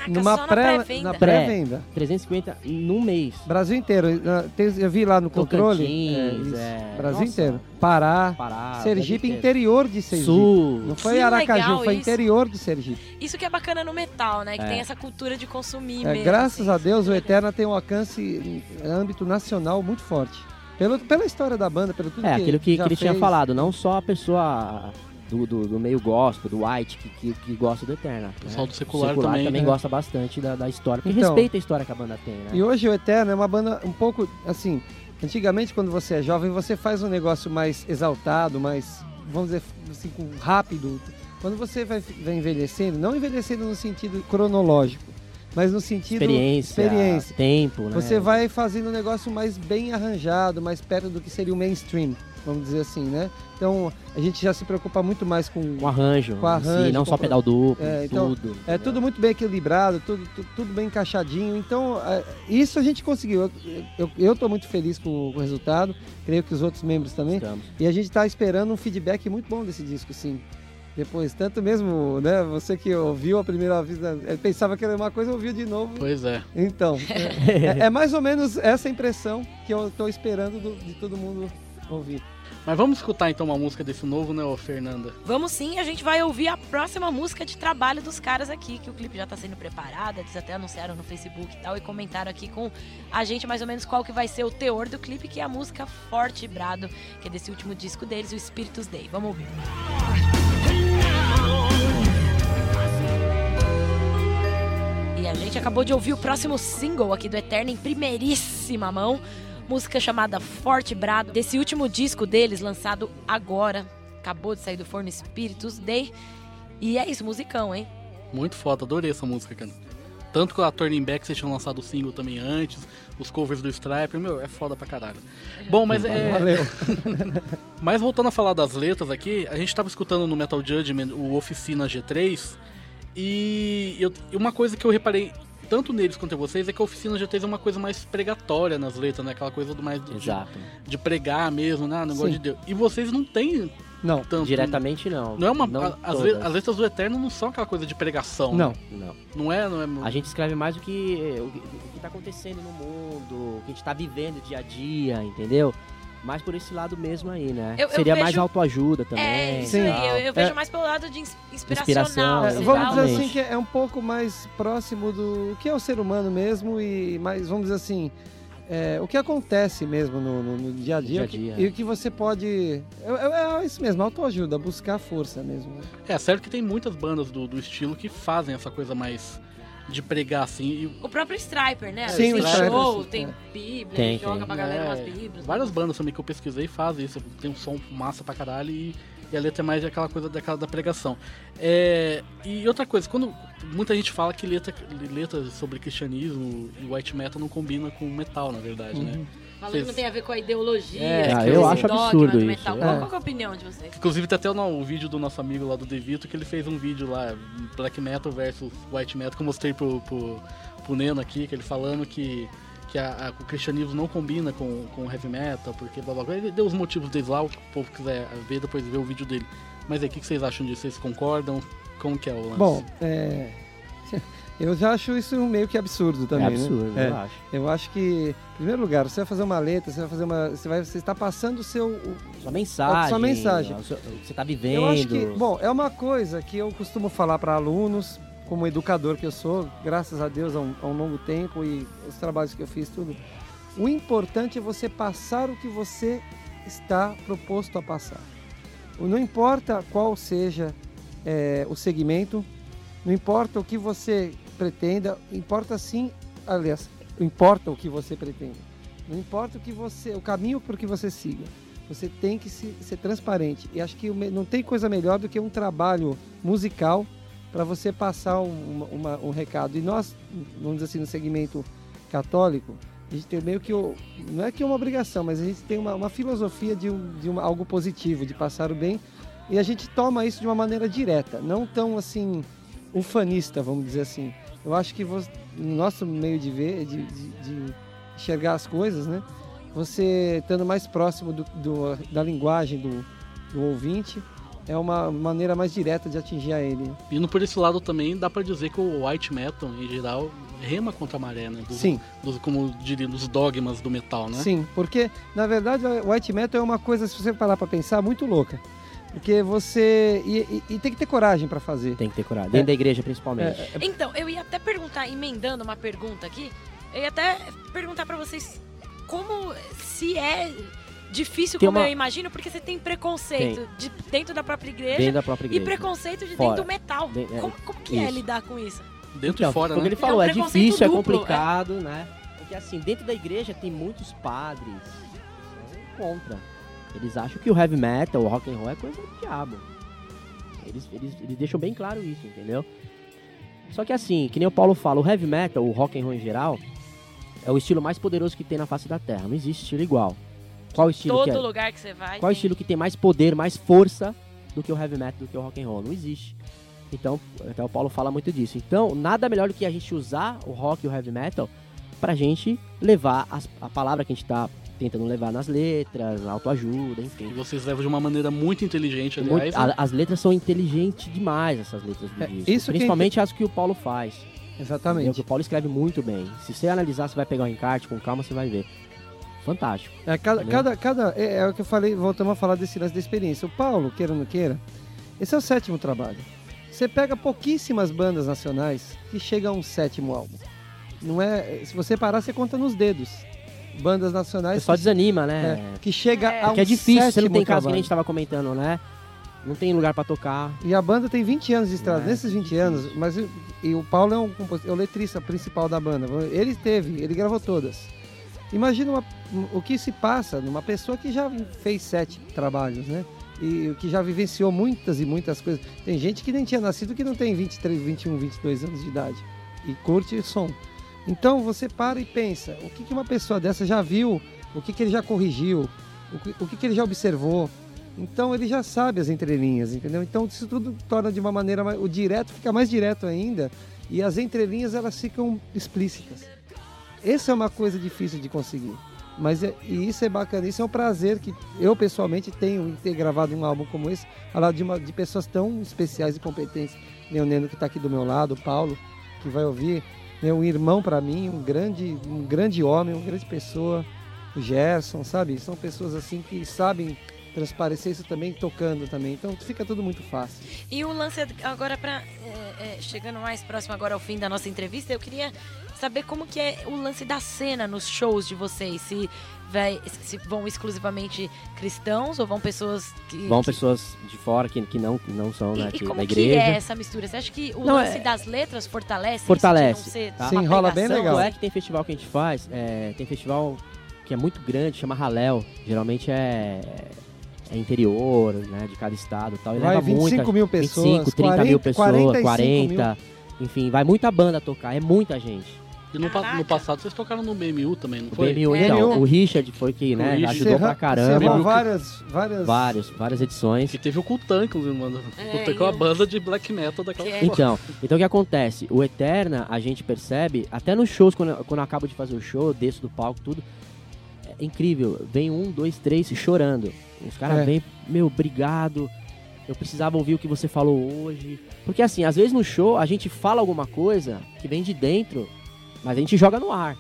Numa só na pré- pré-venda. na pré-venda. 350 num mês. Brasil inteiro. Tem- Eu vi lá no controle. Tocantins, isso. é, Brasil nossa. inteiro. Pará, Pará, Sergipe, Brasil inteiro. interior de Sergipe. Sul. Não foi Que Aracaju, foi isso. interior de Sergipe. Isso que é bacana no metal, né? Que É. tem essa cultura de consumir É, mesmo. graças assim. a Deus, o Eterna tem um alcance em âmbito nacional muito forte. Pelo, pela história da banda, pelo tudo É, que aquilo que, já que ele tinha fez. falado, não só a pessoa do, do, do meio gospel, do white, que, que, que gosta do Eterna. né? pessoal do O secular também, também né? gosta bastante da, da história, porque Então. respeita a história que a banda tem, né? E hoje o Eterno é uma banda um pouco assim. Antigamente, quando você é jovem, você faz um negócio mais exaltado, mais, vamos dizer assim, com rápido. Quando você vai, vai envelhecendo, não envelhecendo no sentido cronológico, mas no sentido Experiência, experiência. tempo, né? Você vai fazendo um negócio mais bem arranjado, mais perto do que seria o mainstream, vamos dizer assim, né? Então a gente já se preocupa muito mais com. Com arranjo, Com arranjo, sim, não com só pedal duplo, É, então, tudo. É tudo muito bem equilibrado, tudo, tudo, tudo bem encaixadinho. Então, é, isso a gente conseguiu. Eu, tô muito feliz com o resultado, creio que os outros membros também. Estamos. E a gente está esperando um feedback muito bom desse disco, sim. Depois, tanto mesmo, né? Você que ouviu a primeira vez, né, eh, pensava que era uma coisa, ouviu de novo. Pois é. Então, é, é mais ou menos essa impressão que eu tô esperando do- de todo mundo ouvir. Mas vamos escutar então uma música desse novo, né, Fernanda? Vamos sim, a gente vai ouvir a próxima música de trabalho dos caras aqui, que o clipe já tá sendo preparado, eles até anunciaram no Facebook e tal, e comentaram aqui com a gente mais ou menos qual que vai ser o teor do clipe, que é a música Forte e Brado, que é desse último disco deles, o Espíritos Day. Vamos ouvir. E a gente acabou de ouvir o próximo single aqui do Eterno em primeiríssima mão. Música chamada Forte Brado, desse último disco deles, lançado agora. Acabou de sair do forno Espíritos Day. E é isso, musicão, hein? Muito foda, adorei essa música, cara. Tanto que a Turning Back vocês tinham lançado o single também antes, os covers do Striper, meu, é foda pra caralho. Bom, mas é. Valeu. Mas voltando a falar das letras aqui, a gente tava escutando no Metal Judgment o Oficina G3 e, eu- e uma coisa que eu reparei tanto neles quanto em vocês é que a Oficina G3 é uma coisa mais pregatória nas letras, né? Aquela coisa do mais de, Exato. de pregar mesmo, né? Negócio Sim. de Deus. E vocês não têm Não, tanto. Diretamente não. Não é uma. Não a- as, as letras do Eterno não são aquela coisa de pregação. não. né? Não. Não é, não é. A gente escreve mais o que o, que- o que tá acontecendo no mundo, o que a gente tá vivendo dia a dia, entendeu? Mais por esse lado mesmo aí, né? Eu- eu Seria mais vejo- autoajuda também. é, isso Sim. aí. Eu, eu É. vejo mais pelo lado de inspiracional. É, vamos dizer assim que é um pouco mais próximo do que é o ser humano mesmo e mais, vamos dizer assim, é, o que acontece mesmo no, no- no dia a dia, Dia a dia. e o que você pode. É, é- é isso mesmo, autoajuda, buscar força mesmo. né? É, certo que tem muitas bandas do, do estilo que fazem essa coisa mais de pregar assim. E, O próprio Striper, né? Sim, tem o Striper, show, tem é. bíblia, Tem, joga tem. pra galera É, umas bíblias. várias bandas também que eu pesquisei fazem isso. Tem um som massa pra caralho e, e a letra é mais aquela coisa daquela da pregação. É, e outra coisa, quando muita gente fala que letra, letra sobre cristianismo e white metal não combina com metal, na verdade, né? Falando que não tem a ver com a ideologia. É, que ah, eu acho dogma absurdo do isso. metal. É. Qual, é a opinião de vocês? Inclusive tem até o, o vídeo do nosso amigo lá do Devito que ele fez um vídeo lá, Black Metal versus White Metal, que eu mostrei pro, pro, pro Neno aqui, que ele falando que, que a- a- o cristianismo não combina com, com o heavy metal, porque blá blá blá. Ele deu os motivos deles lá, o que o povo quiser ver, depois ver o vídeo dele. Mas aí, o que que vocês acham disso? Vocês concordam? Como que é o lance? Bom, é, eu já acho isso meio que absurdo também. é absurdo, né? eu acho. Eu acho que, em primeiro lugar, você vai fazer uma letra, você vai fazer uma. Você, vai, você está passando o seu. o- Sua mensagem. Sua mensagem. o que você tá vivendo. Eu acho que, bom, é uma coisa que eu costumo falar para alunos, como educador que eu sou, graças a Deus há um, há um longo tempo e os trabalhos que eu fiz, tudo. O importante é você passar o que você está proposto a passar. Não importa qual seja é, o segmento, não importa o que você pretenda, importa sim, aliás, importa o que você pretende. Não importa o que você, o caminho por que você siga. Você tem que se- ser transparente. E acho que não tem coisa melhor do que um trabalho musical para você passar um, uma- um recado. E nós, vamos dizer assim, no segmento católico, a gente tem meio que, não é que é uma obrigação, mas a gente tem uma, uma filosofia de, de uma- algo positivo, de passar o bem. E a gente toma isso de uma maneira direta, não tão assim, ufanista, vamos dizer assim. Eu acho que você- no nosso meio de ver, de, de- de enxergar as coisas, né? Você estando mais próximo do, do- da linguagem do, do ouvinte, é uma maneira mais direta de atingir a ele. Indo por esse lado também, dá pra dizer que o white metal, em geral, rema contra a maré, né? Dos, Sim. dos- como diria, dos dogmas do metal, né? Sim, porque na verdade o white metal é uma coisa, se você parar pra pensar, muito louca. Porque você. E, e- e tem que ter coragem pra fazer. Tem que ter coragem. Dentro da igreja, principalmente. É, Então, eu ia até perguntar, emendando uma pergunta aqui, eu ia até perguntar pra vocês como se é difícil Tem como uma- eu imagino, porque você tem preconceito de- dentro da própria igreja Dentro da própria e igreja. preconceito de Fora. dentro do metal. De- é, como, como que é isso. lidar com isso? Dentro Então, e fora, como né? ele falou, É um é, preconceito difícil, é duplo, complicado, né? Porque assim, dentro da igreja tem muitos padres que são contra. Eles acham que o heavy metal, o rock and roll é coisa do diabo. Eles, eles, eles deixam bem claro isso, entendeu? Só que assim, que nem o Paulo fala, o heavy metal, o rock and roll em geral, é o estilo mais poderoso que tem na face da Terra. Não existe estilo igual. Qual o estilo que Todo é? lugar que você vai. Qual tem- estilo que tem mais poder, mais força do que o heavy metal, do que o rock and roll? Não existe. Então, até o Paulo fala muito disso. Então, nada melhor do que a gente usar o rock e o heavy metal pra gente levar as- a palavra que a gente tá tentando levar nas letras, na autoajuda, E enfim. vocês levam de uma maneira muito inteligente, Muito- aliás. a- né? as letras são inteligentes demais, essas letras do É, disco. isso que é Principalmente as que o Paulo faz. entendeu? Que Exatamente. o Paulo escreve muito bem. Se você analisar, você vai pegar o encarte com calma, você vai ver. Fantástico. É, cada, Entendeu? cada, cada, é, é o que eu falei, voltamos a falar desse lance da experiência. O Paulo, queira ou não queira, esse é o sétimo trabalho. Você pega pouquíssimas bandas nacionais que chegam a um sétimo álbum. Não é, se você parar, você conta nos dedos. Bandas O nacionais pessoal que, desanima, né? é, que chega É. a um Porque é difícil, você não tem casa que a gente tava comentando, né? Não tem lugar pra tocar. E a banda tem 20 anos de estrada. É, Nesses 20 difícil. anos, mas e, o Paulo é, um, é o letrista principal da banda. Ele teve, ele gravou todas. Imagina uma- o que se passa numa pessoa que já fez sete trabalhos, né? E que já vivenciou muitas e muitas coisas. Tem gente que nem tinha nascido que não tem 23, 21, 22 anos de idade e curte o som. Então você para e pensa, o que, que uma pessoa dessa já viu, o que, que ele já corrigiu, o que, o que, que ele já observou. Então ele já sabe as entrelinhas, entendeu? Então isso tudo torna de uma maneira o direto fica mais direto ainda e as entrelinhas elas ficam explícitas. Essa é uma coisa difícil de conseguir. Mas é, e isso é bacana, isso é um prazer que eu pessoalmente tenho em ter gravado um álbum como esse, ao lado de, uma, de pessoas tão especiais e competentes, nem o Neno que está aqui do meu lado, o Paulo, que vai ouvir, né, um irmão para mim, um grande, um grande homem, uma grande pessoa, o Gerson, sabe? São pessoas assim que sabem transparecer isso também tocando também. Então fica tudo muito fácil. E o lance agora para chegando mais próximo agora ao fim da nossa entrevista, eu queria saber como que é o lance da cena nos shows de vocês, se vai se vão exclusivamente cristãos ou vão pessoas que Vão que- pessoas de fora que, que, não, que não são e, né, e que- como da que igreja. é essa mistura? Você acha que o Não, lance é- das letras fortalece? Fortalece, Isso de não ser tá? Sim, rola bem pregação? legal. É que tem festival que a gente faz, é, tem festival que é muito grande, chama Raléu. Geralmente é, é interior, né, de cada estado e tal. E Vai leva 25 muita, mil pessoas, 25, 30 mil 40, pessoas, 45 40, enfim, vai muita banda tocar, é muita gente. E no, pa- no passado vocês tocaram no BMU também, não O foi? BMU, É. então, BMU. o Richard foi que, né, Richard. ajudou pra caramba. cerrou várias, várias... Vários, várias edições. Que teve o Kultan, inclusive, mano. É, O Kultan que é uma banda de black metal daquela Que é- forma. Então, então o que acontece? O Eterna, a gente percebe, até nos shows, quando, eu- quando eu acabo de fazer o show, eu desço do palco, tudo, é incrível. Vem um, dois, três chorando. Os caras É. vêm, meu, obrigado. Eu precisava ouvir o que você falou hoje. Porque assim, às vezes no show a gente fala alguma coisa que vem de dentro, mas a gente joga no ar.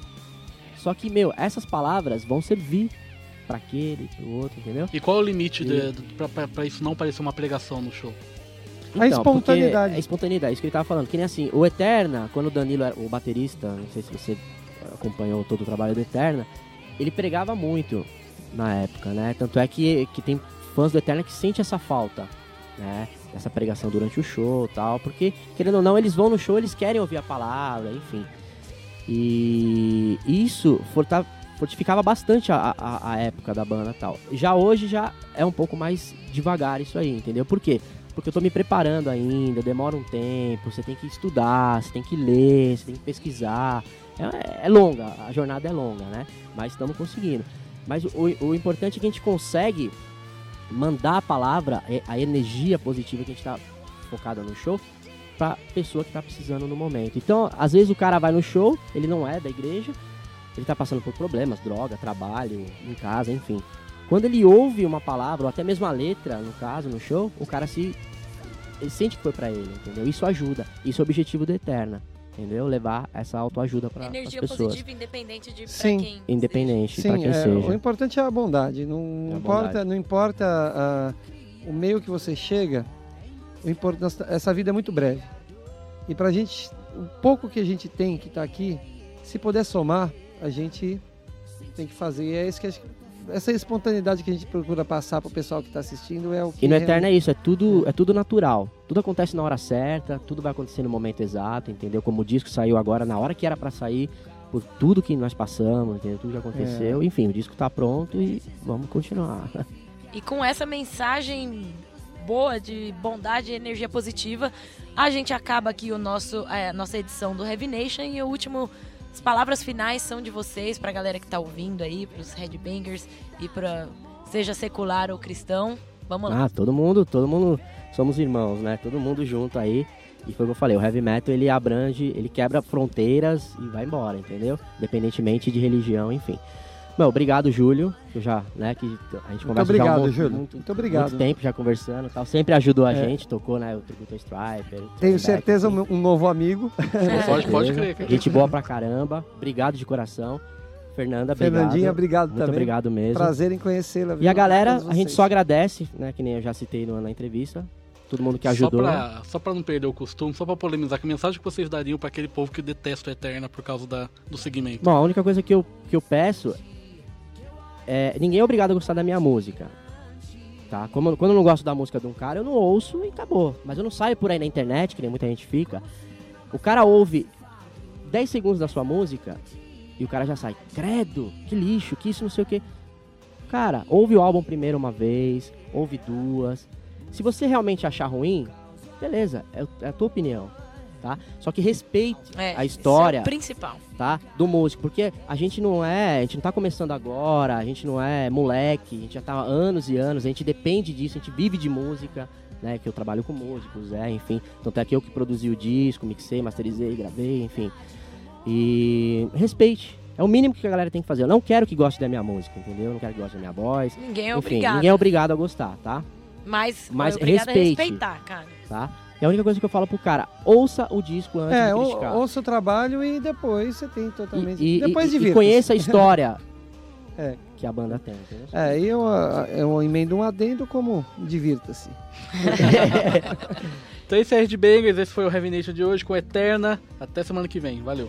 Só que, meu, essas palavras vão servir pra aquele, pro outro, entendeu? E qual é o limite E- pra isso não parecer uma pregação no show? A espontaneidade. porque É espontaneidade, isso que ele tava falando. Que nem assim, o Eterna, quando o Danilo era o baterista, não sei se você acompanhou todo o trabalho do Eterna, ele pregava muito na época, né? Tanto é que, que tem fãs do Eterna que sente essa falta, né? Essa pregação durante o show e tal, porque, querendo ou não, eles vão no show, eles querem ouvir a palavra, enfim. E isso fortificava bastante a, a, a época da banda tal. Já hoje já é um pouco mais devagar isso aí, entendeu? Por quê? Porque eu tô me preparando ainda, demora um tempo, você tem que estudar, você tem que ler, você tem que pesquisar. É, é longa, a jornada é longa, né? Mas estamos conseguindo. Mas o, o importante é que a gente consegue mandar a palavra, é, a energia positiva que a gente tá focada no show, pra pessoa que tá precisando no momento. Então, às vezes o cara vai no show, ele não é da igreja, ele tá passando por problemas, droga, trabalho, em casa, enfim. Quando ele ouve uma palavra, ou até mesmo a letra, no caso, no show, o cara se. Ele sente que foi pra ele, entendeu? Isso ajuda. Isso é o objetivo do Eterna, entendeu? Levar essa autoajuda para as Energia pessoas. positiva, independente de pra Sim. quem. Independente, Sim, quem é, o seja. importante é a bondade. Não, É a importa, bondade. não importa ah, o meio que você chega. O nós- essa vida é muito breve. E pra gente, o pouco que a gente tem que tá aqui, se puder somar, a gente tem que fazer. E é isso que a gente- essa espontaneidade que a gente procura passar pro pessoal que tá assistindo é o que E no realmente- Eterno é isso, é tudo, é tudo natural. Tudo acontece na hora certa, tudo vai acontecer no momento exato, entendeu? Como o disco saiu agora, na hora que era pra sair, por tudo que nós passamos, entendeu? Tudo que É. aconteceu. Enfim, o disco tá pronto e vamos continuar. E com essa mensagem boa de bondade e energia positiva, a gente acaba aqui o nosso, é, a nossa edição do Heavy Nation e o último. As palavras finais são de vocês, pra galera que tá ouvindo aí, pros headbangers e pra seja secular ou cristão. Vamos lá. Ah, todo mundo, todo mundo somos irmãos, né? Todo mundo junto aí. E foi o que eu falei, o heavy metal ele abrange, ele quebra fronteiras e vai embora, entendeu? Independentemente de religião, enfim. Meu, obrigado, Júlio. Eu já, né, que a gente conversa já há obrigado, um, Júlio. muito, Muito obrigado. muito tempo já conversando e tal. Sempre ajudou a É. gente, tocou, né, o Tributo Striper. Tenho certeza enfim. um, novo amigo. Pode, pode Certeza. crer, cara. Gente boa pra caramba. Obrigado de coração. Fernanda, obrigado. Fernandinha, obrigado Muito também. obrigado mesmo. Prazer em conhecê-la. E a galera, a gente só agradece, né, que nem eu já citei no- na entrevista. Todo mundo que ajudou. só pra não perder o costume, só pra polemizar, que mensagem que vocês dariam pra aquele povo que detesta o Eterna por causa da, do segmento? Bom, a única coisa que eu, que eu peço é. Ninguém é obrigado a gostar da minha música. Tá? Como, quando eu não gosto da música de um cara, eu não ouço e acabou. Mas eu não saio por aí na internet, que nem muita gente fica. O cara ouve 10 segundos da sua música e o cara já sai. Credo, que lixo, que isso, não sei o que. Cara, ouve o álbum primeiro uma vez, ouve duas. Se você realmente achar ruim, beleza, é, é a tua opinião. Tá? Só que respeite É, a história Isso é principal. tá? Do músico, porque a gente não é, a gente não tá começando agora, a gente não é moleque, a gente já tá há anos e anos, a gente depende disso, a gente vive de música, né? Que eu trabalho com músicos, é, enfim. Então até aqui eu que produzi o disco, mixei, masterizei, gravei, enfim. E respeite. É o mínimo que a galera tem que fazer. Eu não quero que goste da minha música, entendeu? Eu não quero que goste da minha voz. Ninguém é Enfim, obrigado. ninguém é obrigado a gostar, tá? Mas, Mas é obrigado respeite. a respeitar, cara. Tá? E a única coisa que eu falo pro cara, ouça o disco antes É, de ou, criticar. ouça o trabalho e depois você tem totalmente. E, e, depois e, de e conheça a história É. que a banda tem, entendeu? É, e eu, eu emendo um adendo como divirta-se. Então esse é Red Bangers, esse foi o Heavy Nation de hoje com Eterna. Até semana que vem, valeu.